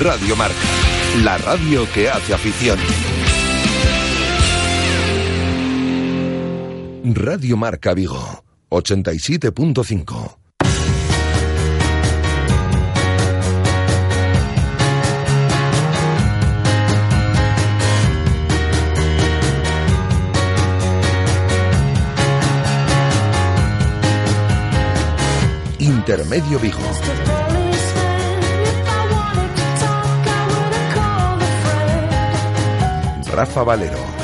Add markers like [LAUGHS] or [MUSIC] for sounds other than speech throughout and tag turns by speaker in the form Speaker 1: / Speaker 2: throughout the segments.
Speaker 1: Radio Marca, la radio que hace afición. Radio Marca Vigo, 87.5. Intermedio Vigo. Rafa Valero.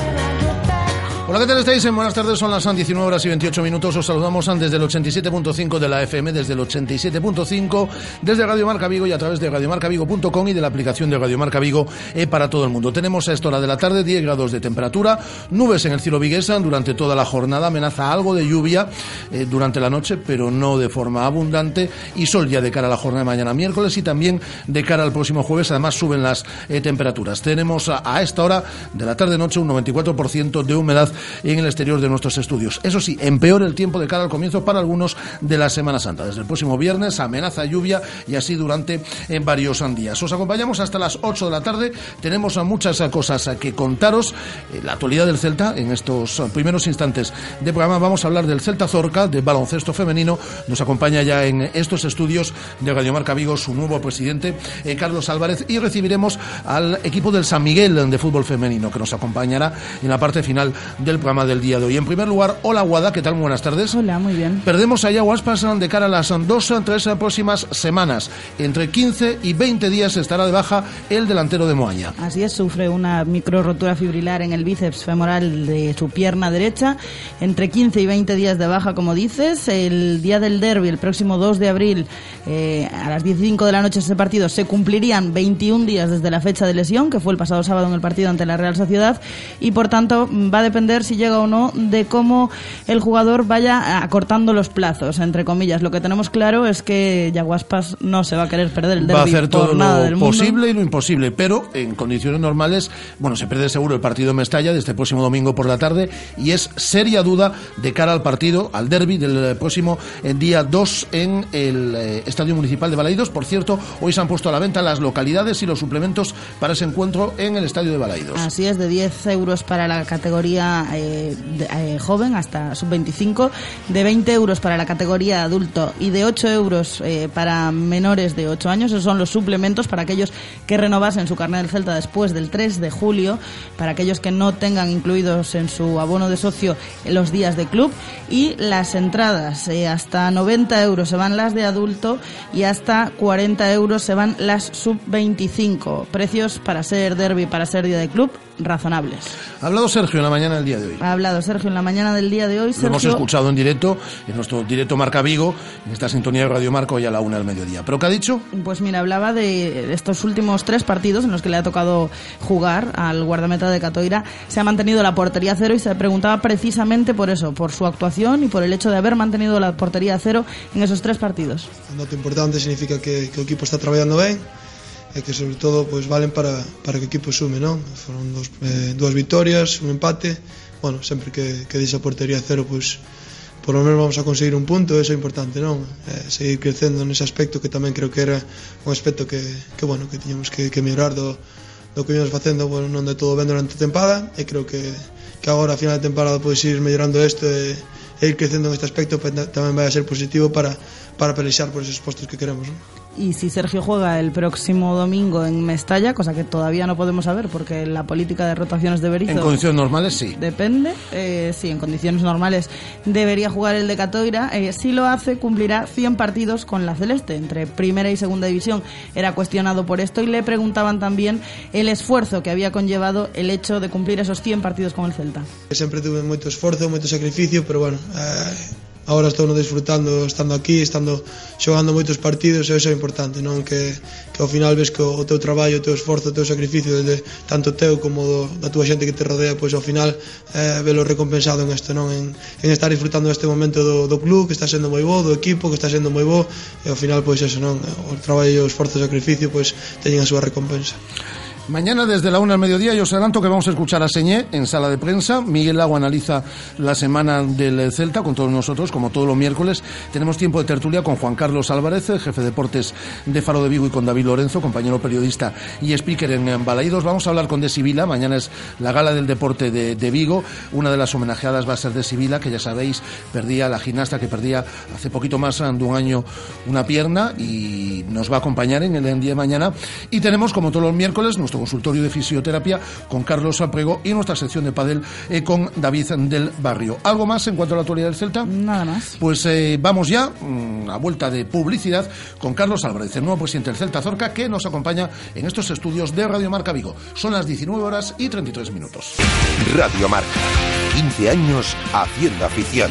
Speaker 2: Hola, ¿qué tal estáis? Buenas tardes, son las 19 horas y 28 minutos. Os saludamos desde el 87.5 de la FM, desde el 87.5, desde Radio Marca Vigo y a través de radiomarcavigo.com y de la aplicación de Radio Marca Vigo eh, para todo el mundo. Tenemos a esta hora de la tarde 10 grados de temperatura, nubes en el cielo viguesa durante toda la jornada, amenaza algo de lluvia eh, durante la noche, pero no de forma abundante, y sol ya de cara a la jornada de mañana miércoles y también de cara al próximo jueves. Además, suben las eh, temperaturas. Tenemos a, esta hora de la tarde-noche un 94% de humedad en el exterior de nuestros estudios. Eso sí, empeora el tiempo de cara al comienzo para algunos de la Semana Santa. Desde el próximo viernes amenaza lluvia y así durante en eh, varios días. Os acompañamos hasta las 8 de la tarde. Tenemos muchas cosas que contaros. Eh, la actualidad del Celta en estos primeros instantes de programa. Vamos a hablar del Celta Zorca, de baloncesto femenino. Nos acompaña ya en estos estudios de Radio Marca Vigo su nuevo presidente, eh, Carlos Álvarez, y recibiremos al equipo del San Miguel de fútbol femenino que nos acompañará en la parte final del programa del día de hoy. En primer lugar, hola Guada, ¿qué tal? Muy buenas tardes.
Speaker 3: Hola, muy bien.
Speaker 2: Perdemos allá Guaspas de cara a las dos o tres próximas semanas. Entre 15 y 20 días estará de baja el delantero de Moaña.
Speaker 3: Así es, sufre una micro rotura fibrilar en el bíceps femoral de su pierna derecha. Entre 15 y 20 días de baja, como dices. El día del derby, el próximo 2 de abril, eh, a las 15 de la noche ese partido, se cumplirían 21 días desde la fecha de lesión, que fue el pasado sábado en el partido ante la Real Sociedad. Y por tanto, va a depender si llega o no de cómo el jugador vaya acortando los plazos, entre comillas. Lo que tenemos claro es que Yaguaspas no se va a querer perder el derbi
Speaker 2: Va a hacer todo lo posible y lo imposible, pero en condiciones normales, bueno, se pierde seguro el partido en Mestalla desde el próximo domingo por la tarde y es seria duda de cara al partido, al derby del próximo eh, día 2 en el eh, Estadio Municipal de Balaidos. Por cierto, hoy se han puesto a la venta las localidades y los suplementos para ese encuentro en el Estadio de Balaidos.
Speaker 3: Así es, de 10 euros para la categoría eh, eh, joven hasta sub-25, de 20 euros para la categoría adulto y de 8 euros eh, para menores de 8 años. Esos son los suplementos para aquellos que renovasen su carnet del Celta después del 3 de julio, para aquellos que no tengan incluidos en su abono de socio los días de club y las entradas hasta 90 euros se van las de adulto y hasta 40 euros se van las sub-25. Precios para ser derby, para ser día de club razonables.
Speaker 2: Ha hablado Sergio en la mañana del día de hoy.
Speaker 3: Ha hablado Sergio en la mañana del día de hoy.
Speaker 2: Lo hemos escuchado en directo, en nuestro directo Marca Vigo, en esta sintonía de Radio Marco y a la una del mediodía. ¿Pero qué ha dicho?
Speaker 3: Pues mira, hablaba de estos últimos tres partidos en los que le ha tocado jugar al guardameta de Catoira. Se ha mantenido la portería cero y se preguntaba precisamente por eso, por su actuación y por el hecho de haber mantenido la portería cero en esos tres partidos.
Speaker 4: Un dato importante significa que, que el equipo está trabajando bien e que sobre todo pois valen para, para que o equipo sume, non? Foron dos, eh, dúas vitorias, un empate, bueno, sempre que, que deixa a portería cero, pois por lo menos vamos a conseguir un punto, eso é importante, non? Eh, seguir crecendo nese aspecto que tamén creo que era un aspecto que, que bueno, que tiñamos que, que mellorar do, do que vimos facendo, bueno, non de todo ben durante a tempada, e creo que, que agora a final de temporada podes ir mellorando isto e, e ir crecendo neste aspecto tamén vai a ser positivo para, para pelexar por esos postos que queremos, non?
Speaker 3: Y si Sergio juega el próximo domingo en Mestalla, cosa que todavía no podemos saber porque la política de rotaciones de Berizzo...
Speaker 2: En condiciones normales sí.
Speaker 3: Depende, eh, sí, en condiciones normales debería jugar el de Catoira. Eh, si lo hace, cumplirá 100 partidos con la Celeste. Entre primera y segunda división era cuestionado por esto y le preguntaban también el esfuerzo que había conllevado el hecho de cumplir esos 100 partidos con el Celta.
Speaker 4: Siempre tuve mucho esfuerzo, mucho sacrificio, pero bueno... Eh Agora estou no disfrutando estando aquí, estando xogando moitos partidos e iso é importante, non que, que ao final ves que o, o teu traballo, o teu esforzo, o teu sacrificio desde tanto teu como do, da túa xente que te rodea, pois ao final eh, velo recompensado en isto, non? En, en estar disfrutando deste momento do, do club que está sendo moi bo, do equipo que está sendo moi bo e ao final pois eso non, o traballo, o esforzo, o sacrificio pois teñen a súa recompensa.
Speaker 2: Mañana desde la una al mediodía yo os adelanto que vamos a escuchar a Señé en sala de prensa. Miguel Lago analiza la semana del Celta con todos nosotros, como todos los miércoles. Tenemos tiempo de tertulia con Juan Carlos Álvarez, jefe de deportes de Faro de Vigo, y con David Lorenzo, compañero periodista y speaker en Balaídos. Vamos a hablar con Desi Vila. Mañana es la gala del deporte de, de Vigo. Una de las homenajeadas va a ser Desi Vila, que ya sabéis, perdía la gimnasta que perdía hace poquito más de un año una pierna y nos va a acompañar en el día de mañana. Y tenemos, como todos los miércoles, nuestro consultorio de fisioterapia con Carlos Aprego y nuestra sección de padel eh, con David del Barrio. ¿Algo más en cuanto a la actualidad del Celta?
Speaker 3: Nada más.
Speaker 2: Pues eh, vamos ya mm, a vuelta de publicidad con Carlos Álvarez, el nuevo presidente del Celta Zorca, que nos acompaña en estos estudios de Radio Marca Vigo. Son las 19 horas y 33 minutos.
Speaker 1: Radio Marca. 15 años haciendo afición.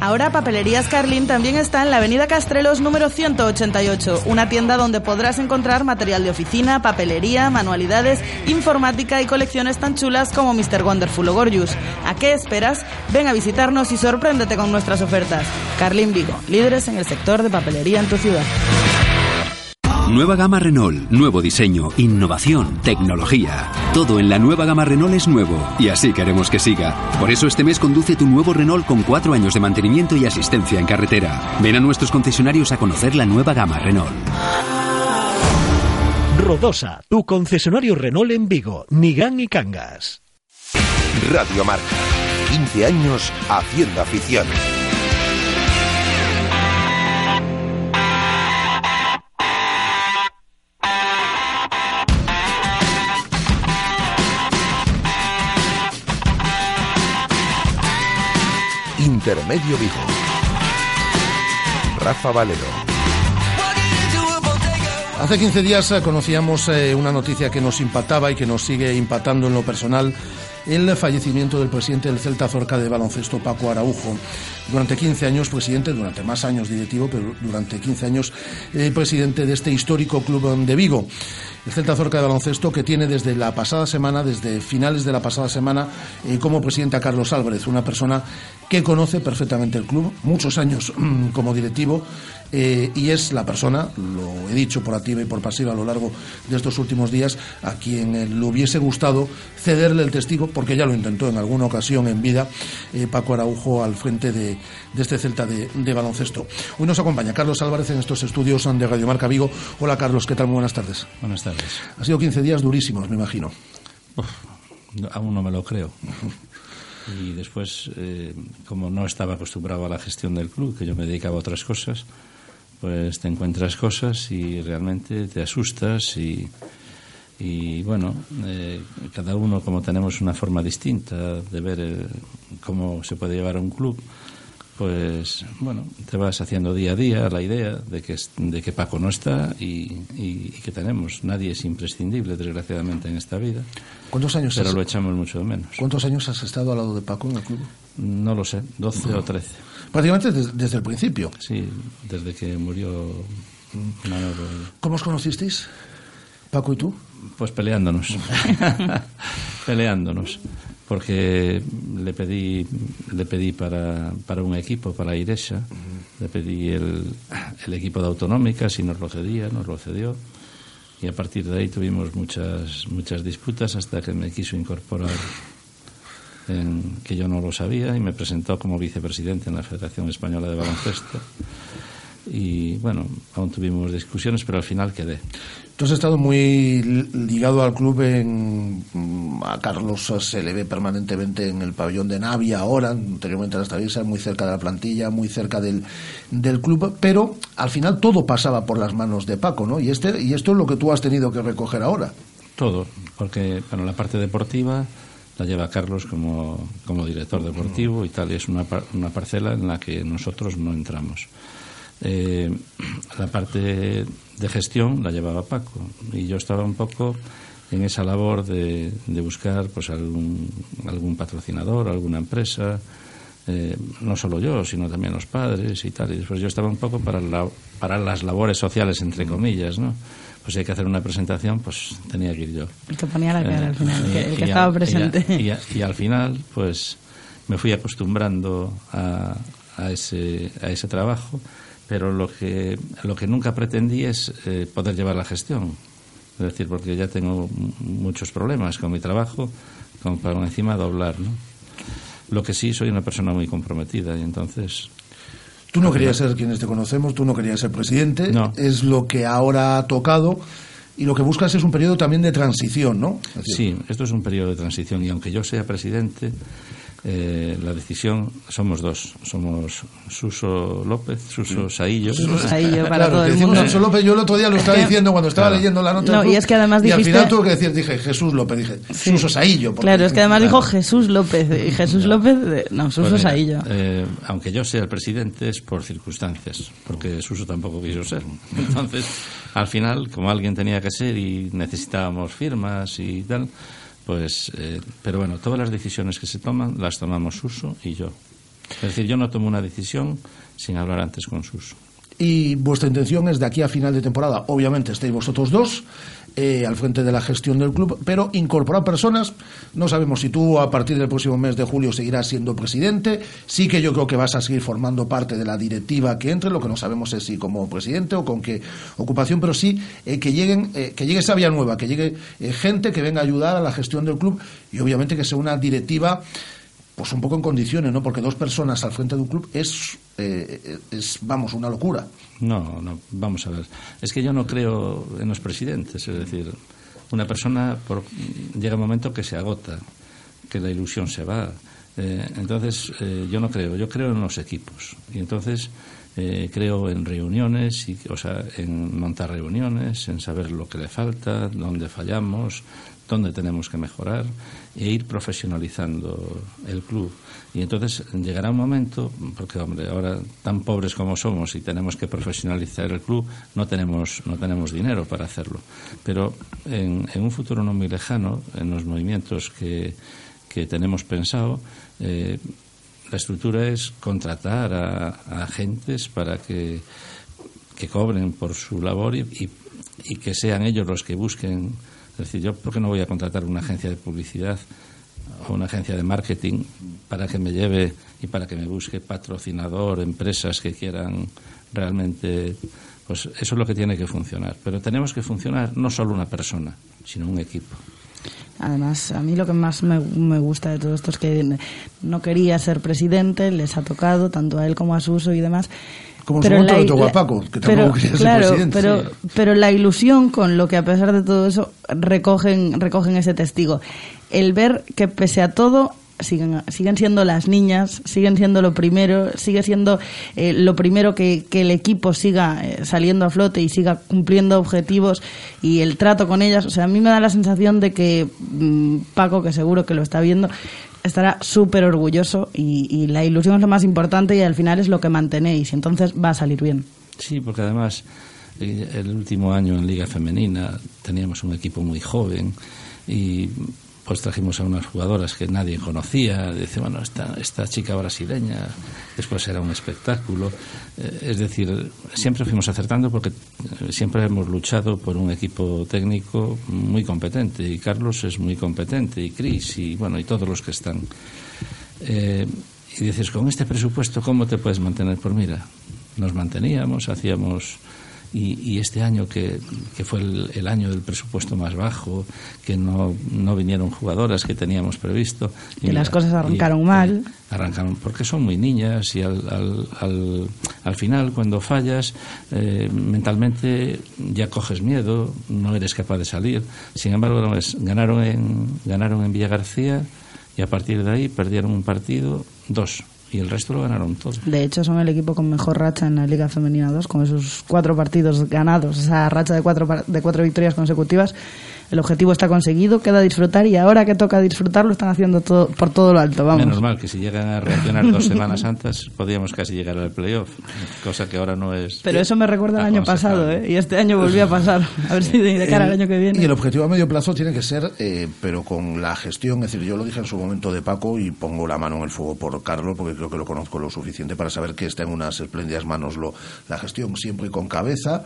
Speaker 3: Ahora Papelerías Carlín también está en la Avenida Castrelos número 188, una tienda donde podrás encontrar material de oficina, papelería, manualidades, informática y colecciones tan chulas como Mr. Wonderful o Gorgeous. ¿A qué esperas? Ven a visitarnos y sorpréndete con nuestras ofertas. Carlín Vigo, líderes en el sector de papelería en tu ciudad.
Speaker 5: Nueva gama Renault, nuevo diseño, innovación, tecnología. Todo en la nueva gama Renault es nuevo y así queremos que siga. Por eso este mes conduce tu nuevo Renault con cuatro años de mantenimiento y asistencia en carretera. Ven a nuestros concesionarios a conocer la nueva gama Renault.
Speaker 6: Rodosa, tu concesionario Renault en Vigo, Nigán y Cangas.
Speaker 1: Radio Marca. 15 años haciendo afición. Intermedio Vigo. Rafa Valero.
Speaker 2: Hace 15 días eh, conocíamos eh, una noticia que nos impactaba y que nos sigue impactando en lo personal el fallecimiento del presidente del Celta Zorca de baloncesto, Paco Araujo. Durante 15 años presidente, durante más años directivo, pero durante 15 años eh, presidente de este histórico club de Vigo. El Celta Zorca de baloncesto que tiene desde la pasada semana, desde finales de la pasada semana, eh, como presidente a Carlos Álvarez, una persona que conoce perfectamente el club, muchos años como directivo, eh, y es la persona, lo he dicho por activa y por pasiva a lo largo de estos últimos días, a quien eh, le hubiese gustado cederle el testigo, porque ya lo intentó en alguna ocasión en vida, eh, Paco Araujo al frente de, de este Celta de, de, baloncesto. Hoy nos acompaña Carlos Álvarez en estos estudios de Radio Marca Vigo. Hola Carlos, ¿qué tal? Muy buenas tardes.
Speaker 7: Buenas tardes.
Speaker 2: Ha sido 15 días durísimos, me imagino.
Speaker 7: Uf, aún no me lo creo. [LAUGHS] Y después, como no estaba acostumbrado a la gestión del club, que yo me dedicaba a otras cosas, pues te encuentras cosas y realmente te asustas y, y bueno, eh, cada uno como tenemos una forma distinta de ver cómo se puede llevar a un club, pues bueno, te vas haciendo día a día la idea de que, de que Paco no está y, y, y que tenemos. Nadie es imprescindible, desgraciadamente, en esta vida.
Speaker 2: ¿Cuántos años
Speaker 7: Pero
Speaker 2: has,
Speaker 7: lo echamos mucho de menos.
Speaker 2: ¿Cuántos años has estado al lado de Paco en el club?
Speaker 7: No lo sé, 12 no. o 13.
Speaker 2: Prácticamente desde, desde, el principio.
Speaker 7: Sí, desde que murió Manolo.
Speaker 2: ¿Cómo os conocisteis, Paco y tú?
Speaker 7: Pues peleándonos. [LAUGHS] peleándonos. Porque le pedí, le pedí para, para un equipo, para -huh. le pedí el, el equipo de autonómicas y nos lo cedía, nos lo cedió y a partir de ahí tuvimos muchas muchas disputas hasta que me quiso incorporar en, que yo no lo sabía y me presentó como vicepresidente en la Federación Española de Baloncesto y bueno, aún tuvimos discusiones, pero al final quedé.
Speaker 2: Tú has estado muy ligado al club en, a Carlos se le ve permanentemente en el pabellón de Navia ahora, anteriormente en la Estadisa, muy cerca de la plantilla, muy cerca del, del club, pero al final todo pasaba por las manos de Paco, ¿no? Y este y esto es lo que tú has tenido que recoger ahora.
Speaker 7: Todo, porque bueno, la parte deportiva la lleva Carlos como, como director deportivo y tal, es una, una parcela en la que nosotros no entramos. Eh, la parte de gestión la llevaba Paco y yo estaba un poco en esa labor de, de buscar pues algún, algún patrocinador, alguna empresa, eh, no solo yo, sino también los padres y tal. Y después yo estaba un poco para, la, para las labores sociales, entre comillas, ¿no? Pues si hay que hacer una presentación, pues tenía que ir yo.
Speaker 3: El que ponía la cara al final, el que, el que estaba presente.
Speaker 7: Y, a, y, y, al final, pues me fui acostumbrando a, a, ese, a ese trabajo pero lo que, lo que nunca pretendí es eh, poder llevar la gestión. Es decir, porque ya tengo muchos problemas con mi trabajo, como para encima doblar, ¿no? Lo que sí, soy una persona muy comprometida y entonces...
Speaker 2: Tú no querías ser quienes te conocemos, tú no querías ser presidente,
Speaker 7: no.
Speaker 2: es lo que ahora ha tocado y lo que buscas es un periodo también de transición, ¿no?
Speaker 7: Sí, esto es un periodo de transición y aunque yo sea presidente, eh, la decisión somos dos somos Suso López Suso Saillo
Speaker 3: Suso [LAUGHS] Saillo para
Speaker 2: claro,
Speaker 3: todo el mundo
Speaker 2: Suso López yo el otro día lo estaba diciendo cuando estaba
Speaker 7: Claro.
Speaker 2: leyendo la nota
Speaker 3: No,
Speaker 2: club,
Speaker 3: y es que además
Speaker 2: y al
Speaker 3: dijiste-
Speaker 2: final tuve que decir dije Jesús López dije Suso Saillo porque-
Speaker 3: Claro, es que además
Speaker 2: Claro.
Speaker 3: dijo Jesús López. Y Jesús López, no, Suso
Speaker 7: Pues mira,
Speaker 3: Saillo.
Speaker 7: eh, aunque yo sea el presidente es por circunstancias, porque Suso tampoco quiso ser. [LAUGHS] Entonces, al final, como alguien tenía que ser y necesitábamos firmas y tal, pues, eh, pero bueno, todas las decisiones que se toman las tomamos Suso y yo. Es decir, yo no tomo una decisión sin hablar antes con Suso.
Speaker 2: Y vuestra intención es de aquí a final de temporada, obviamente estáis vosotros dos eh, al frente de la gestión del club, pero incorporar personas, no sabemos si tú a partir del próximo mes de julio seguirás siendo presidente, sí que yo creo que vas a seguir formando parte de la directiva que entre, lo que no sabemos es si como presidente o con qué ocupación, pero sí eh, que lleguen, eh, que llegue esa vía nueva, que llegue eh, gente que venga a ayudar a la gestión del club y obviamente que sea una directiva pues un poco en condiciones, ¿no? Porque dos personas al frente de un club es, eh, es vamos, una locura.
Speaker 7: No, no, vamos a ver. Es que yo no creo en los presidentes, es decir, una persona por, llega un momento que se agota, que la ilusión se va. Eh, entonces, eh, yo no creo, yo creo en los equipos. Y entonces creo en reuniones, y, o sea, en montar reuniones, en saber lo que le falta, dónde fallamos, dónde tenemos que mejorar e ir profesionalizando el club. Y entonces llegará un momento, porque hombre, ahora tan pobres como somos y tenemos que profesionalizar el club, no tenemos, no tenemos dinero para hacerlo. Pero en, un futuro no muy lejano, en los movimientos que, que tenemos pensado, eh, la estructura es contratar a, agentes para que, que cobren por su labor y, y que sean ellos los que busquen. Es decir, yo, ¿por qué no voy a contratar una agencia de publicidad o una agencia de marketing para que me lleve y para que me busque patrocinador, empresas que quieran realmente. Pues eso es lo que tiene que funcionar. Pero tenemos que funcionar no solo una persona, sino un equipo.
Speaker 3: Además, a mí lo que más me, me gusta de todo esto es que no quería ser presidente, les ha tocado tanto a él como a Suso y demás.
Speaker 2: Como en su le tocó a Paco, que tampoco quería ser presidente.
Speaker 3: Pero,
Speaker 2: Sí.
Speaker 3: pero la ilusión con lo que a pesar de todo eso recogen, recogen ese testigo. El ver que pese a todo siguen, siguen siendo las niñas, siguen siendo lo primero, sigue siendo eh, lo primero que, que el equipo siga eh, saliendo a flote y siga cumpliendo objetivos y el trato con ellas. O sea, a mí me da la sensación de que mm, Paco, que seguro que lo está viendo, estará súper orgulloso y, y la ilusión es lo más importante y al final es lo que mantenéis entonces va a salir bien.
Speaker 7: Sí, porque además eh, el último año en Liga Femenina teníamos un equipo muy joven y pues trajimos a unas jugadoras que nadie conocía. Dice, bueno, esta, esta chica brasileña, después era un espectáculo. Eh, es decir, siempre fuimos acertando porque eh, siempre hemos luchado por un equipo técnico muy competente y Carlos es muy competente y Cris y bueno, y todos los que están. Eh, y dices, con este presupuesto, ¿cómo te puedes mantener? Pues mira, nos manteníamos, hacíamos y, este año que, que fue el, año del presupuesto más bajo, que no, no vinieron jugadoras que teníamos previsto.
Speaker 3: Y, las cosas arrancaron mal.
Speaker 7: Arrancaron porque son muy niñas y al, al, al, final, cuando fallas, eh, mentalmente ya coges miedo, no eres capaz de salir. Sin embargo, ganaron, en, ganaron en Villa García y a partir de ahí perdieron un partido, dos y el resto lo ganaron todos.
Speaker 3: De hecho, son el equipo con mejor racha en la Liga Femenina 2, con esos cuatro partidos ganados, esa racha de cuatro, de cuatro victorias consecutivas el objetivo está conseguido, queda disfrutar y ahora que toca disfrutar lo están haciendo todo, por todo lo alto. Vamos.
Speaker 7: Menos mal que si llegan a reaccionar dos semanas antes podríamos casi llegar al playoff, cosa que ahora no es.
Speaker 3: Pero eso me recuerda al año pasado, ¿eh? y este año volvió a pasar. A ver si de cara al año que viene.
Speaker 2: Y el objetivo a medio plazo tiene que ser, eh, pero con la gestión, es decir, yo lo dije en su momento de Paco y pongo la mano en el fuego por Carlos porque creo que lo conozco lo suficiente para saber que está en unas espléndidas manos lo, la gestión siempre con cabeza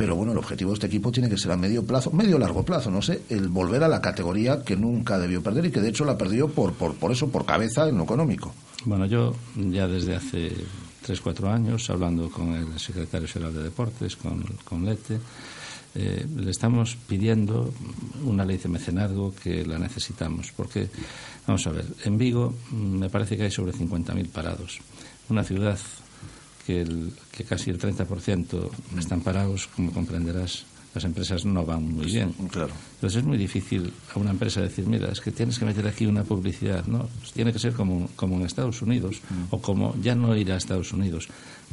Speaker 2: pero bueno, el objetivo de este equipo tiene que ser a medio plazo, medio largo plazo, no sé, el volver a la categoría que nunca debió perder y que de hecho la perdió por, por, por eso, por cabeza en lo económico.
Speaker 7: Bueno, yo ya desde hace tres, cuatro años, hablando con el secretario general de Deportes, con, con Lete, eh, le estamos pidiendo una ley de mecenazgo que la necesitamos. Porque, vamos a ver, en Vigo me parece que hay sobre 50.000 parados. Una ciudad que, el, que casi el 30% están parados, como comprenderás, las empresas no van muy bien.
Speaker 2: Claro.
Speaker 7: Entonces es muy difícil a una empresa decir, mira, es que tienes que meter aquí una publicidad, ¿no? Pues tiene que ser como, como en Estados Unidos, mm. o como, ya no ir a Estados Unidos,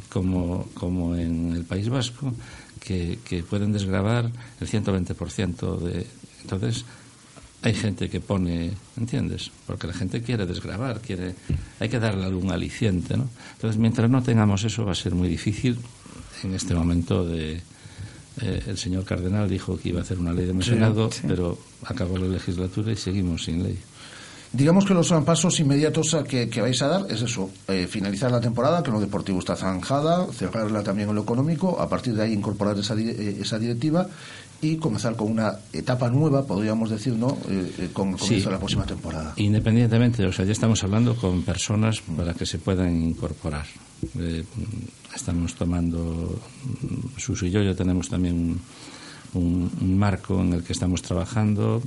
Speaker 7: como, como en el País Vasco, que, que pueden desgravar el 120% de... Entonces, hay gente que pone, ¿entiendes? Porque la gente quiere desgravar, quiere, hay que darle algún aliciente, ¿no? Entonces, mientras no tengamos eso, va a ser muy difícil en este momento de... Eh, el señor Cardenal dijo que iba a hacer una ley de mecenado, pero acabó la legislatura y seguimos sin ley.
Speaker 2: Digamos que los pasos inmediatos que, vais a dar es eso, eh, finalizar la temporada, que lo deportivo está zanjada, cerrarla también en lo económico, a partir de ahí incorporar esa, eh, esa directiva y comenzar con una etapa nueva, podríamos decir, ¿no? Eh, eh con comienzo de la próxima temporada.
Speaker 7: Independientemente, o sea, ya estamos hablando con personas para que se puedan incorporar. Eh, estamos tomando, Suso y yo ya tenemos también un, marco en el que estamos trabajando,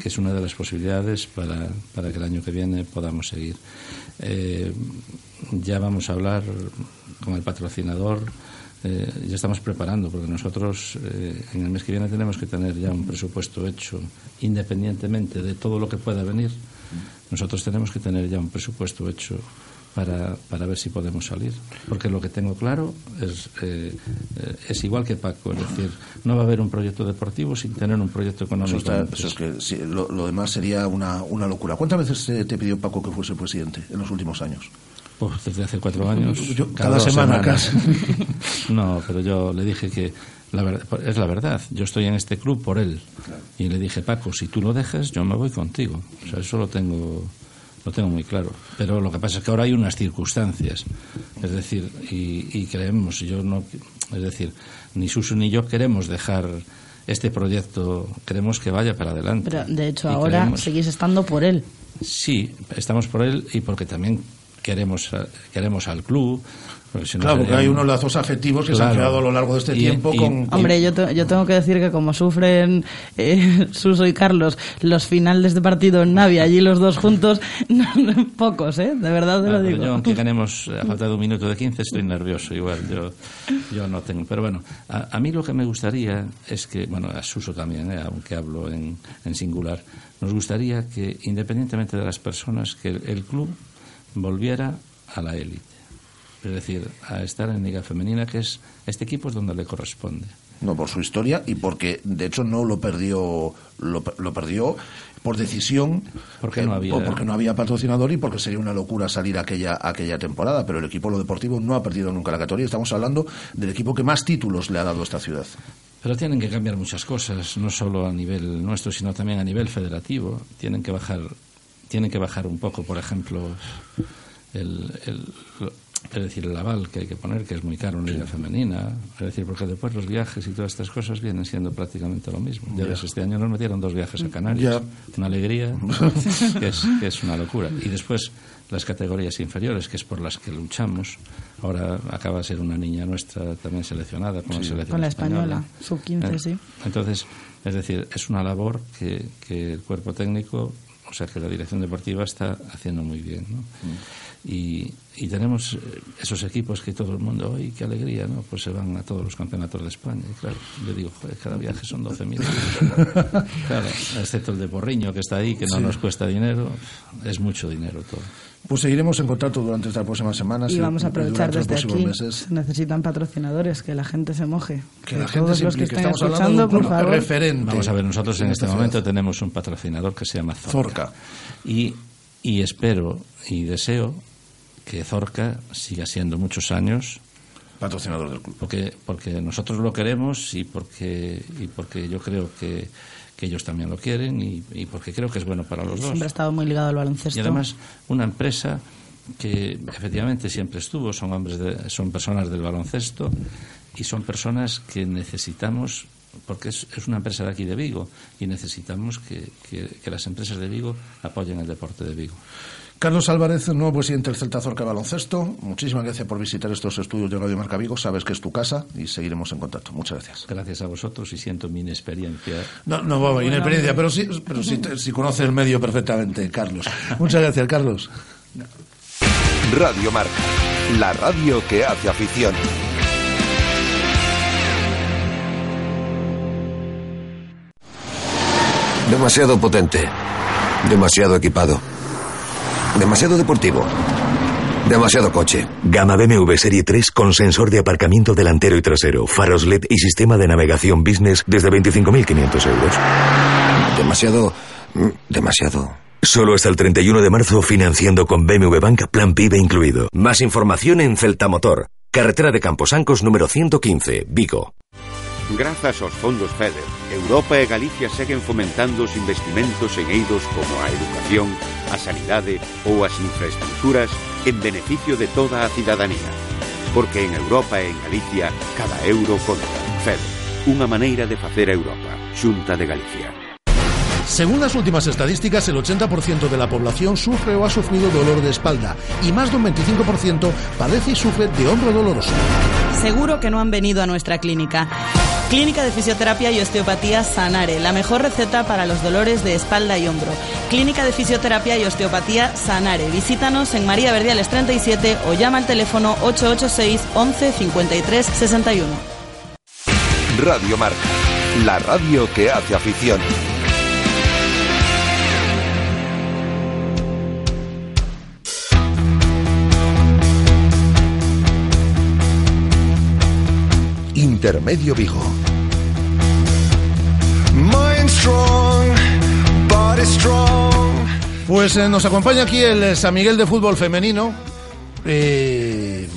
Speaker 7: que es una de las posibilidades para, para que el año que viene podamos seguir. Eh, ya vamos a hablar con el patrocinador eh, ya estamos preparando, porque nosotros eh, en el mes que viene tenemos que tener ya un presupuesto hecho, independientemente de todo lo que pueda venir. Nosotros tenemos que tener ya un presupuesto hecho para, para ver si podemos salir. Porque lo que tengo claro es, eh, es igual que Paco, es decir, no va a haber un proyecto deportivo sin tener un proyecto económico.
Speaker 2: Eso, es que lo, demás sería una, una locura. ¿Cuántas veces te pidió Paco que fuese presidente en los últimos años?
Speaker 7: Pues desde hace cuatro años.
Speaker 2: cada, semana casi. [LAUGHS]
Speaker 7: no, pero yo le dije que la verdad, es la verdad. Yo estoy en este club por él. Y le dije, Paco, si tú lo dejas, yo me voy contigo. O sea, eso lo tengo, lo tengo muy claro. Pero lo que pasa es que ahora hay unas circunstancias. Es decir, y, y creemos, yo no. Es decir, ni Susu ni yo queremos dejar este proyecto, queremos que vaya para adelante.
Speaker 3: Pero de hecho, ahora seguís estando por él.
Speaker 7: Sí, estamos por él y porque también queremos, queremos al club.
Speaker 2: claro, porque hay unos lazos afectivos que se han creado a lo largo de este tiempo. con,
Speaker 3: Hombre, yo, yo tengo que decir que como sufren eh, [LAUGHS] Suso y Carlos los finales de partido en Navia, allí los dos juntos, [LAUGHS] pocos, ¿eh? De verdad te lo digo.
Speaker 7: Yo, aunque ganemos a falta de un [LAUGHS] minuto de 15, estoy nervioso igual. Yo, yo no tengo. Pero bueno, a, mí lo que me gustaría es que, bueno, a Suso también, ¿eh? aunque hablo en, en singular, nos gustaría que, independientemente de las personas, que el club volviera a la élite. Es decir, a estar en Liga Femenina, que es este equipo es donde le corresponde.
Speaker 2: No, por su historia y porque, de hecho, no lo perdió, lo, perdió por decisión,
Speaker 7: porque no, había...
Speaker 2: porque no había patrocinador y porque sería una locura salir aquella, aquella temporada. Pero el equipo lo deportivo no ha perdido nunca la categoría. Estamos hablando del equipo que más títulos le ha dado a esta ciudad.
Speaker 7: Pero tienen que cambiar muchas cosas, no solo a nivel nuestro, sino también a nivel federativo. Tienen que bajar tiene que bajar un poco, por ejemplo, el, es decir, el aval que hay que poner, que es muy caro en liga femenina, es decir, porque después los viajes y todas estas cosas vienen siendo prácticamente lo mismo. Ya ves, este año nos metieron dos viajes a Canarias, una alegría, [LAUGHS] que es, que es una locura. Y después las categorías inferiores, que es por las que luchamos. Ahora acaba de ser una niña nuestra también seleccionada con la selección
Speaker 3: Con la española, sub-15,
Speaker 7: Eh,
Speaker 3: sí.
Speaker 7: Entonces, es decir, es una labor que, que el cuerpo técnico, o sea, que la dirección deportiva está haciendo muy bien. ¿no? Y, y tenemos eh, esos equipos que todo el mundo, ¡ay, qué alegría! ¿no? Pues se van a todos los campeonatos de España. Y claro, yo digo, joder, cada viaje son 12.000 euros. [LAUGHS] Claro, excepto el de Porriño que está ahí, que no
Speaker 2: Sí.
Speaker 7: nos cuesta dinero, es mucho dinero todo.
Speaker 2: Pues seguiremos en contacto durante estas próximas semanas.
Speaker 3: Y vamos a aprovechar
Speaker 2: durante los
Speaker 3: desde
Speaker 2: próximos
Speaker 3: aquí.
Speaker 2: meses.
Speaker 3: Se necesitan patrocinadores, que la gente se moje.
Speaker 2: Que la gente
Speaker 3: todos
Speaker 2: se
Speaker 3: los que
Speaker 2: Estamos hablando
Speaker 3: escuchando, por favor.
Speaker 2: referente.
Speaker 7: Vamos a ver, nosotros en, este momento tenemos un patrocinador que se llama Zorca.
Speaker 2: Zorca.
Speaker 7: Y, y espero y deseo que Zorca siga siendo muchos años
Speaker 2: patrocinador del club.
Speaker 7: Porque, porque nosotros lo queremos y porque, y porque yo creo que, que ellos también lo quieren y, y porque creo que es bueno para los dos.
Speaker 3: Siempre ha estado muy ligado al baloncesto.
Speaker 7: Y además, una empresa que efectivamente siempre estuvo, son hombres de- son personas del baloncesto y son personas que necesitamos, porque es, es una empresa de aquí de Vigo, y necesitamos que, que- que las empresas de Vigo apoyen el deporte de Vigo.
Speaker 2: Carlos Álvarez, nuevo presidente del Celta Zorca Baloncesto. Muchísimas gracias por visitar estos estudios de Radio Marca Vigo. Sabes que es tu casa y seguiremos en contacto. Muchas gracias.
Speaker 7: Gracias a vosotros y siento mi inexperiencia.
Speaker 2: No, no, vamos, inexperiencia, pero sí, pero sí, sí conoce el medio perfectamente, Carlos. Muchas gracias, Carlos.
Speaker 1: Radio Marca, la radio que hace afición.
Speaker 8: Demasiado potente. Demasiado equipado. Demasiado deportivo. Demasiado coche.
Speaker 9: Gama BMW Serie 3 con sensor de aparcamiento delantero y trasero, faros LED y sistema de navegación business desde 25.500 euros.
Speaker 8: Demasiado... mm, Demasiado...
Speaker 9: Solo hasta el 31 de marzo financiando con BMW Bank Plan PIB incluido. Más información en Celta Motor. Carretera de Camposancos número 115, Vigo.
Speaker 10: Grazas aos fondos FEDER, Europa e Galicia seguen fomentando os investimentos en eidos como a educación, a sanidade ou as infraestructuras en beneficio de toda a cidadanía. Porque en Europa e en Galicia cada euro conta. FEDER, unha maneira de facer a Europa. Xunta de Galicia.
Speaker 2: Según las últimas estadísticas, el 80% de la población sufre o ha sufrido dolor de espalda y más de un 25% padece y sufre de hombro doloroso.
Speaker 3: Seguro que no han venido a nuestra clínica. Clínica de Fisioterapia y Osteopatía Sanare, la mejor receta para los dolores de espalda y hombro. Clínica de Fisioterapia y Osteopatía Sanare. Visítanos en María Verdiales 37 o llama al teléfono 886 11 53 61.
Speaker 1: Radio Marca, la radio que hace afición. Intermedio Vigo.
Speaker 11: Mind strong, body strong.
Speaker 2: Pues eh, nos acompaña aquí el eh, San Miguel de fútbol femenino. Eh,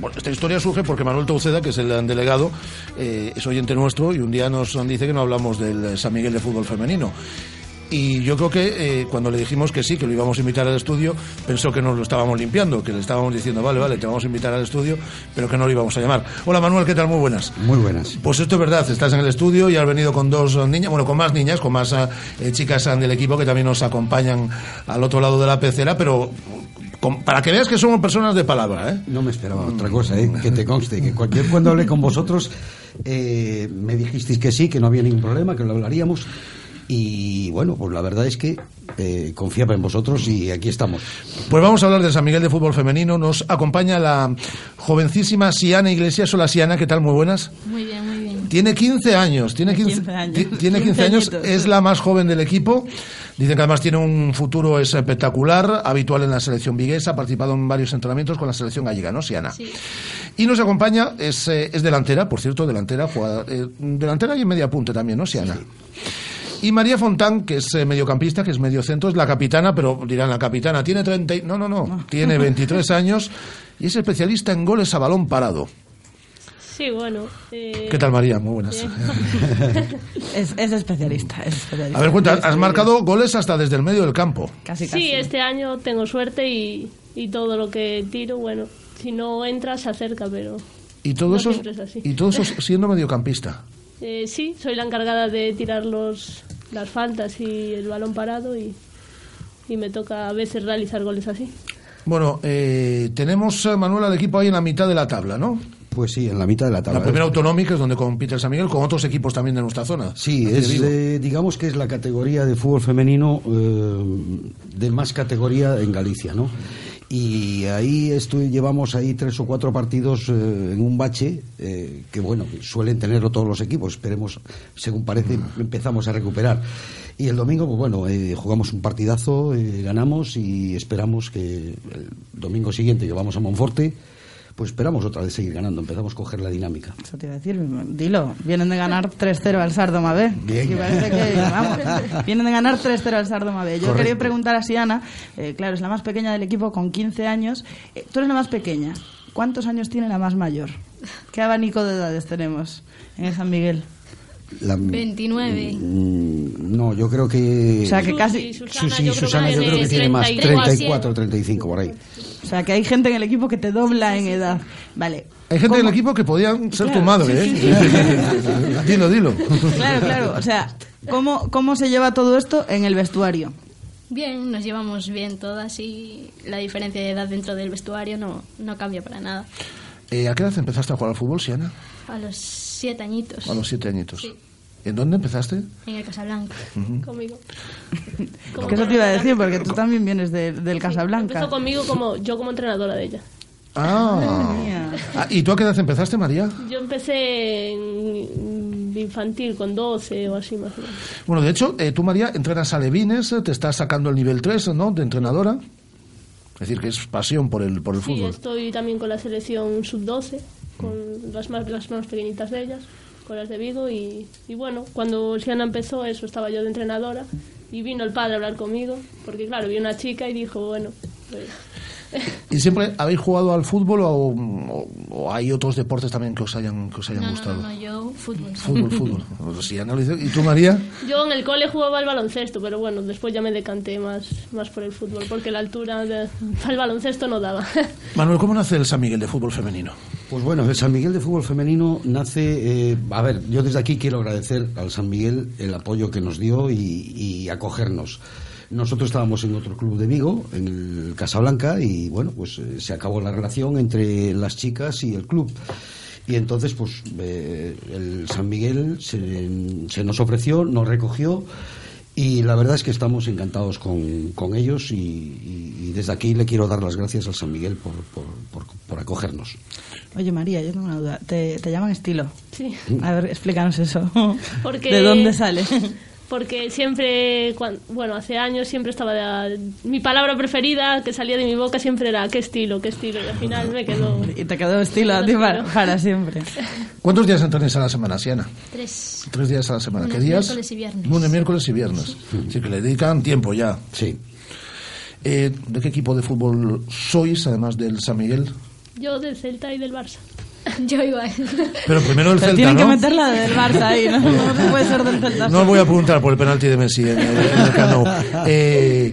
Speaker 2: bueno, esta historia surge porque Manuel Tauceda, que es el delegado, eh, es oyente nuestro y un día nos dice que no hablamos del San Miguel de fútbol femenino. Y yo creo que eh, cuando le dijimos que sí, que lo íbamos a invitar al estudio, pensó que nos lo estábamos limpiando, que le estábamos diciendo, vale, vale, te vamos a invitar al estudio, pero que no lo íbamos a llamar. Hola Manuel, ¿qué tal? Muy buenas.
Speaker 12: Muy buenas.
Speaker 2: Pues esto es verdad, estás en el estudio y has venido con dos niñas, bueno, con más niñas, con más eh, chicas eh, del equipo que también nos acompañan al otro lado de la pecera, pero con- para que veas que somos personas de palabra, ¿eh?
Speaker 12: No me esperaba otra cosa, ¿eh? que te conste, que cualquier cuando hablé con vosotros eh, me dijisteis que sí, que no había ningún problema, que lo hablaríamos. Y bueno, pues la verdad es que eh, confiaba en vosotros y aquí estamos.
Speaker 2: Pues vamos a hablar del San Miguel de Fútbol Femenino. Nos acompaña la jovencísima Siana Iglesias. Hola Siana, ¿qué tal? Muy buenas.
Speaker 13: Muy bien, muy bien.
Speaker 2: Tiene 15 años, tiene 15,
Speaker 3: 15 años.
Speaker 2: ti- tiene 15
Speaker 3: 15
Speaker 2: años, es la más joven del equipo. Dicen que además tiene un futuro espectacular, habitual en la selección viguesa, ha participado en varios entrenamientos con la selección gallega, ¿no, Siana?
Speaker 13: Sí.
Speaker 2: Y nos acompaña, es, eh, es delantera, por cierto, delantera, juega- eh, delantera y en media punta también, ¿no, Siana? Y María Fontán, que es eh, mediocampista, que es medio centro, es la capitana, pero dirán la capitana, tiene 30, y- no, no, no, tiene [LAUGHS] 23 años y es especialista en goles a balón parado.
Speaker 13: Sí, bueno. eh,
Speaker 2: ¿Qué tal, María? Muy buenas. [LAUGHS]
Speaker 3: Es, es especialista, es especialista.
Speaker 2: A ver, cuenta, has marcado goles hasta desde el medio del campo.
Speaker 3: Casi, casi.
Speaker 13: Sí, este año tengo suerte y, y todo lo que tiro, bueno, si no entra se acerca, pero
Speaker 2: Y todo
Speaker 13: no
Speaker 2: eso
Speaker 13: es así.
Speaker 2: y todo eso siendo mediocampista.
Speaker 13: Eh, sí, soy la encargada de tirar los, las faltas y el balón parado y, y me toca a veces realizar goles así.
Speaker 2: Bueno, eh, tenemos eh, Manuel al equipo ahí en la mitad de la tabla, ¿no?
Speaker 12: Pues sí, en la mitad de la tabla.
Speaker 2: La primera autonómica es donde compite el San Miguel con otros equipos también de nuestra zona.
Speaker 12: Sí, es, eh, digamos que es la categoría de fútbol femenino eh, de más categoría en Galicia, ¿no? Y ahí estoy, llevamos ahí tres o cuatro partidos eh, en un bache eh, que, bueno, suelen tenerlo todos los equipos. Esperemos, según parece, empezamos a recuperar. Y el domingo, pues bueno, eh, jugamos un partidazo, eh, ganamos y esperamos que el domingo siguiente que vamos a Monforte, pues esperamos otra vez seguir ganando, empezamos a coger la dinámica.
Speaker 3: Eso te iba a decir, dilo, vienen de ganar 3-0 al Sardo Mabé.
Speaker 12: Bien.
Speaker 3: Y parece que, vamos, [LAUGHS] vienen de ganar 3-0 al Sardo Mabé. Yo
Speaker 12: Correcto.
Speaker 3: quería preguntar a Siana, eh, claro, es la más pequeña del equipo con 15 años. Eh, tú eres la más pequeña. ¿Cuántos años tiene la más mayor? ¿Qué abanico de edades tenemos en el San Miguel?
Speaker 12: La-
Speaker 14: 29.
Speaker 12: Mm, No, yo creo que.
Speaker 3: O sea, que casi-
Speaker 12: Susana, sí, Susana yo creo que tiene más. 34, 35, por ahí.
Speaker 3: O sea, que hay gente en el equipo que te dobla en edad. Vale.
Speaker 2: Hay gente en el
Speaker 3: ¿Cómo?
Speaker 2: equipo que podían ser
Speaker 3: Claro,
Speaker 2: tu madre,
Speaker 3: sí,
Speaker 2: ¿eh?
Speaker 3: sí, [LAUGHS]
Speaker 2: dilo, dilo.
Speaker 3: Claro, claro. O sea, ¿cómo, ¿cómo se lleva todo esto en el vestuario?
Speaker 14: Bien, nos llevamos bien todas y la diferencia de edad dentro del vestuario no, no cambia para nada.
Speaker 2: Eh, ¿A qué edad empezaste a jugar al fútbol, Siana?
Speaker 14: A los siete añitos.
Speaker 2: A los siete añitos.
Speaker 14: Sí,
Speaker 2: ¿En dónde empezaste?
Speaker 14: en el Casablanca.
Speaker 2: Ujú.
Speaker 13: Conmigo.
Speaker 3: Que eso te iba a decir, porque tú también vienes de- del Casablanca.
Speaker 13: Empezó conmigo como yo como entrenadora de ella.
Speaker 2: Ah. Ah, ¿Y tú a qué edad empezaste, María?
Speaker 13: Yo empecé en infantil con 12 o así más o menos.
Speaker 2: Bueno, de hecho, eh, tú, María, entrenas a Levines, eh, te estás sacando el nivel 3, ¿no?, de entrenadora. Es decir, que es pasión por el, por el
Speaker 13: Sí,
Speaker 2: fútbol.
Speaker 13: estoy también con la selección sub-12, con las más, las más pequeñitas de ellas, con las de Vigo. Y, y bueno, cuando Siana empezó, eso estaba yo de entrenadora. Y vino el padre a hablar conmigo, porque claro, vi una chica y dijo, bueno, pues,
Speaker 2: ¿Y siempre habéis jugado al fútbol o, o- o hay otros deportes también que os hayan, que os hayan
Speaker 14: No,
Speaker 2: gustado?
Speaker 14: no, no, yo fútbol.
Speaker 2: Fútbol, fútbol. Pues sí, analizo. ¿Y tú, María?
Speaker 13: Yo en el cole jugaba al baloncesto, pero bueno, después ya me decanté más, más por el fútbol, porque la altura de- al baloncesto no daba. [LAUGHS]
Speaker 2: Manuel, ¿cómo nace el San Miguel de fútbol femenino?
Speaker 12: Pues bueno, el San Miguel de Fútbol Femenino nace. eh, a ver, yo desde aquí quiero agradecer al San Miguel el apoyo que nos dio y, y acogernos. Nosotros estábamos en otro club de Vigo, en el Casablanca, y bueno, pues eh, se acabó la relación entre las chicas y el club. Y entonces, pues eh, el San Miguel se, se nos ofreció, nos recogió. Y la verdad es que estamos encantados con, con ellos y, y- y desde aquí le quiero dar las gracias al San Miguel por, por, por- por acogernos.
Speaker 3: Oye, María, yo tengo una duda. ¿Te, te llaman estilo?
Speaker 13: Sí.
Speaker 3: A ver, explícanos eso.
Speaker 13: Porque-
Speaker 3: ¿De dónde sale? [LAUGHS]
Speaker 13: Porque siempre, cuan- bueno, hace años siempre estaba de- mi palabra preferida que salía de mi boca siempre era qué estilo, qué estilo, y al final me quedó.
Speaker 3: Y te quedó estilo a ti para, para siempre. [LAUGHS]
Speaker 2: ¿Cuántos días entrenáis a la semana, Siana?
Speaker 14: Tres.
Speaker 2: Tres días a la semana. ¿Qué
Speaker 14: Lunes,
Speaker 2: días?
Speaker 14: miércoles y viernes.
Speaker 2: Lunes, miércoles y viernes. Así que le dedican tiempo ya.
Speaker 12: Sí.
Speaker 2: Eh, ¿De qué equipo de fútbol sois, además del San Miguel?
Speaker 13: Yo del Celta y del Barça. [LAUGHS]
Speaker 14: Yo igual.
Speaker 2: Pero primero el Celta,
Speaker 3: tienen
Speaker 2: ¿no?
Speaker 3: que meter la del Barça ahí, ¿no? No puede ser del Celta.
Speaker 2: No os voy a preguntar por el penalti de Messi en el, en el Camp Nou. Eh,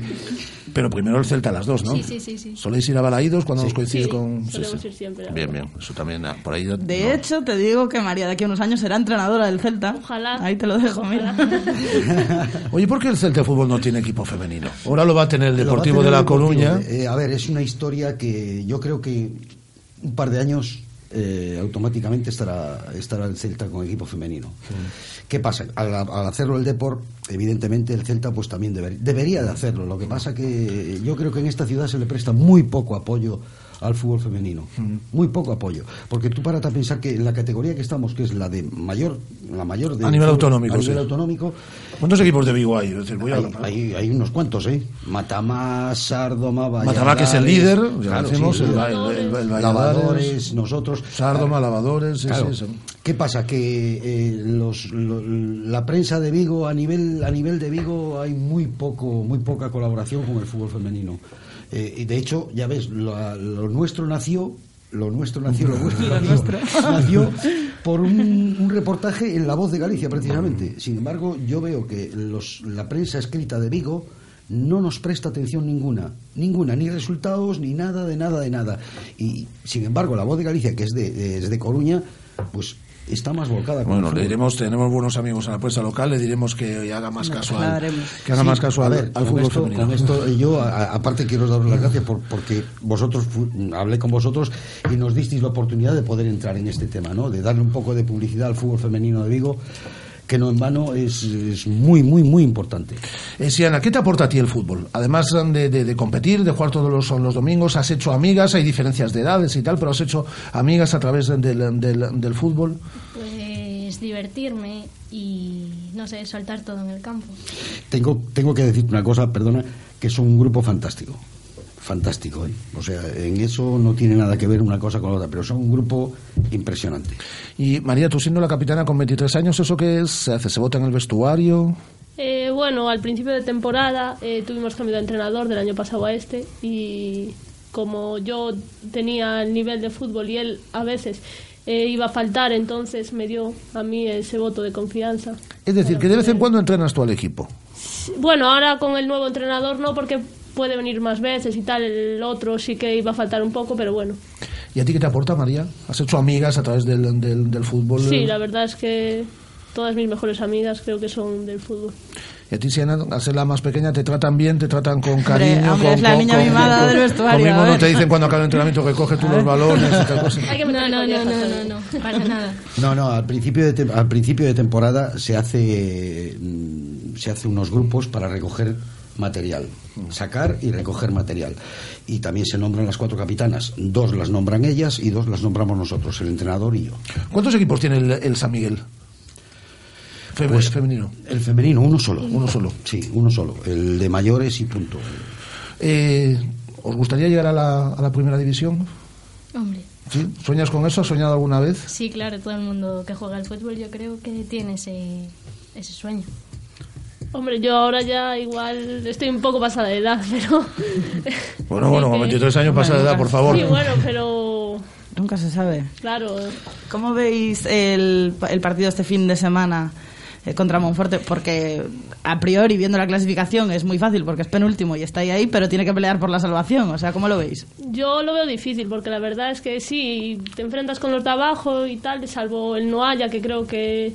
Speaker 2: pero primero el Celta, las dos, ¿no?
Speaker 13: Sí, sí, sí, sí.
Speaker 2: ¿Soléis ir a Balaídos cuando
Speaker 13: Sí.
Speaker 2: os coincide
Speaker 13: Sí,
Speaker 2: con...? sí,
Speaker 13: solemos
Speaker 2: sí.
Speaker 13: ir siempre,
Speaker 2: Bien, bien. Eso también, ah, por ahí...
Speaker 3: De hecho, te digo que María de aquí a unos años será entrenadora del Celta.
Speaker 13: Ojalá.
Speaker 3: Ahí te lo dejo, mira. [LAUGHS]
Speaker 2: Oye, ¿por qué el Celta de Fútbol no tiene equipo femenino? Ahora lo va a tener el Deportivo
Speaker 12: tener
Speaker 2: de La. Coruña.
Speaker 12: Eh, a ver, es una historia que yo creo que un par de años eh, automáticamente estará, estará el Celta con equipo femenino. ¿Qué pasa? Al, al hacerlo el Deport, evidentemente el Celta pues también deber- debería de hacerlo. Lo que pasa que yo creo que en esta ciudad se le presta muy poco apoyo al fútbol femenino. Muy poco apoyo. Porque tú paras a pensar que en la categoría que estamos, que es la de mayor, la mayor de
Speaker 2: A nivel autonómico,
Speaker 12: a nivel
Speaker 2: sí.
Speaker 12: autonómico,
Speaker 2: ¿Cuántos equipos de Vigo hay? Es decir, voy a-
Speaker 12: hay, unos cuantos, ¿eh? Matamá, Sárdoma, Valladares...
Speaker 2: Matamá, que es el líder, ya
Speaker 12: claro,
Speaker 2: decimos,
Speaker 12: sí,
Speaker 2: el,
Speaker 12: líder.
Speaker 2: el- el- el Valladares,
Speaker 12: Lavadores, nosotros...
Speaker 2: Sárdoma, Lavadores, sí,
Speaker 12: Claro.
Speaker 2: sí, sí.
Speaker 12: ¿Qué pasa? Que eh, los, lo- la prensa de Vigo, a nivel, a nivel de Vigo, hay muy, poco, muy poca colaboración con el fútbol femenino. Eh, y de hecho, ya ves, lo, lo nuestro nació... Lo nuestro nació, lo [LAUGHS] vuestro nació, por un, un reportaje en La Voz de Galicia, precisamente. Sin embargo, yo veo que los, la prensa escrita de Vigo no nos presta atención ninguna, ninguna, ni resultados, ni nada, de nada, de nada. Y, sin embargo, la voz de Galicia, que es de- es de Coruña, pues está más volcada con
Speaker 2: Bueno, le diremos, tenemos buenos amigos en la prensa local, le diremos que haga más caso al, que haga
Speaker 12: Sí,
Speaker 2: más caso
Speaker 12: a ver,
Speaker 2: al fútbol
Speaker 12: esto,
Speaker 2: femenino.
Speaker 12: Con esto, [LAUGHS] yo, a- aparte, quiero daros las gracias por, porque vosotros fu- hablé con vosotros y nos disteis la oportunidad de poder entrar en este tema, ¿no? De darle un poco de publicidad al fútbol femenino de Vigo, que no en vano es, es muy, muy, muy importante.
Speaker 2: Eh, Siana, ¿qué te aporta a ti el fútbol? Además de, de- de competir, de jugar todos los, los domingos, has hecho amigas, hay diferencias de edades y tal, pero has hecho amigas a través del, del- del fútbol.
Speaker 14: Pues divertirme y, no sé, soltar todo en el campo.
Speaker 12: Tengo, tengo que decirte una cosa, perdona, que es un grupo fantástico. Fantástico, ¿eh? O sea, en eso no tiene nada que ver una cosa con la otra, pero son un grupo impresionante.
Speaker 2: Y María, tú siendo la capitana con 23 años, ¿eso qué es? ¿Se hace? ¿Se vota en el vestuario?
Speaker 13: Eh, bueno, al principio de temporada eh, tuvimos cambio de entrenador del año pasado a este y como yo tenía el nivel de fútbol y él a veces eh, iba a faltar, entonces me dio a mí ese voto de confianza.
Speaker 2: Es decir, que de vez en cuando entrenas tú al equipo.
Speaker 13: Bueno, ahora con el nuevo entrenador no, porque puede venir más veces y tal, el otro sí que iba a faltar un poco, pero bueno.
Speaker 2: ¿Y a ti qué te aporta, María? ¿Has hecho amigas a través del, del, del fútbol?
Speaker 13: Sí, la verdad es que todas mis mejores amigas creo que son del fútbol.
Speaker 2: Y a ti, Siena, al ser la más pequeña, te tratan bien, te tratan con cariño.
Speaker 3: hombre,
Speaker 2: con,
Speaker 3: es la
Speaker 2: con-
Speaker 3: niña
Speaker 2: con-
Speaker 3: mimada del vestuario,
Speaker 2: Lo mismo no te dicen cuando acaba el entrenamiento que coge tú los balones y tal cosa. [LAUGHS]
Speaker 13: Hay que
Speaker 14: No, no, no, no,
Speaker 13: también.
Speaker 14: no, no, para nada.
Speaker 12: No, no, al principio de, al principio de temporada se hace, mm, se hace unos grupos para recoger material, sacar y recoger material. Y también se nombran las cuatro capitanas. Dos las nombran ellas y dos las nombramos nosotros, el entrenador y yo.
Speaker 2: ¿Cuántos equipos tiene el, el San Miguel?
Speaker 12: Pues,
Speaker 2: femenino.
Speaker 12: El femenino, uno solo.
Speaker 2: Uno solo.
Speaker 12: Sí, uno solo. El de mayores y punto.
Speaker 2: Eh, ¿Os gustaría llegar a la, a la primera división?
Speaker 14: Hombre,
Speaker 2: ¿Sí? ¿Sueñas con eso? ¿Has soñado alguna vez?
Speaker 14: sí, claro, todo el mundo que juega al fútbol yo creo que tiene ese, ese sueño.
Speaker 13: Hombre, yo ahora ya igual estoy un poco pasada de edad, [LAUGHS] pero...
Speaker 2: Bueno, bueno, con 23 años pasa de edad, por favor.
Speaker 13: Sí, bueno, pero...
Speaker 3: Nunca se sabe.
Speaker 13: Claro,
Speaker 3: ¿Cómo veis el, el partido este fin de semana eh, contra Monforte? Porque a priori, viendo la clasificación, es muy fácil porque es penúltimo y está ahí ahí, pero tiene que pelear por la salvación. O sea, ¿cómo lo veis?
Speaker 13: yo lo veo difícil porque la verdad es que sí, te enfrentas con los de abajo y tal, salvo el Noaya, que creo que,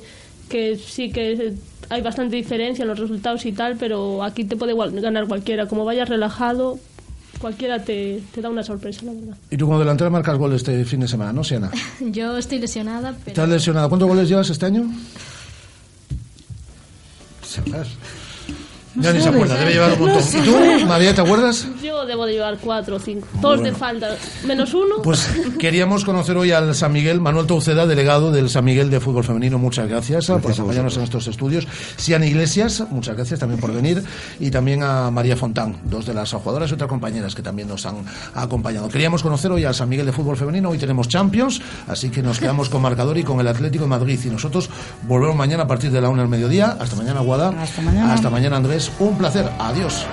Speaker 13: que sí que hay bastante diferencia en los resultados y tal, pero aquí te puede igual- ganar cualquiera. Como vayas relajado, cualquiera te, te da una sorpresa, la verdad.
Speaker 2: Y tú como delantera marcas gol este fin de semana, ¿no, Siena? [LAUGHS]
Speaker 14: Yo estoy lesionada, pero...
Speaker 2: ¿Estás lesionada? ¿Cuántos goles llevas este año? [LAUGHS] Ya ni se acuerda, debe llevar un montón. ¿Y tú, María, te acuerdas?
Speaker 13: Yo debo de llevar cuatro o cinco. Todos de falta, menos uno.
Speaker 2: Pues queríamos conocer hoy al San Miguel, Manuel Touceda, delegado del San Miguel de Fútbol Femenino. Muchas gracias, por acompañarnos en estos estudios. Sian Iglesias, muchas gracias también por venir. Y también a María Fontán, dos de las jugadoras y otras compañeras que también nos han acompañado. Queríamos conocer hoy al San Miguel de Fútbol Femenino. Hoy tenemos Champions, así que nos quedamos con marcador y con el Atlético de Madrid. Y nosotros volvemos mañana a partir de la una del mediodía. Hasta mañana, Guada.
Speaker 3: Hasta mañana.
Speaker 2: Hasta mañana, Andrés es un placer. Adiós.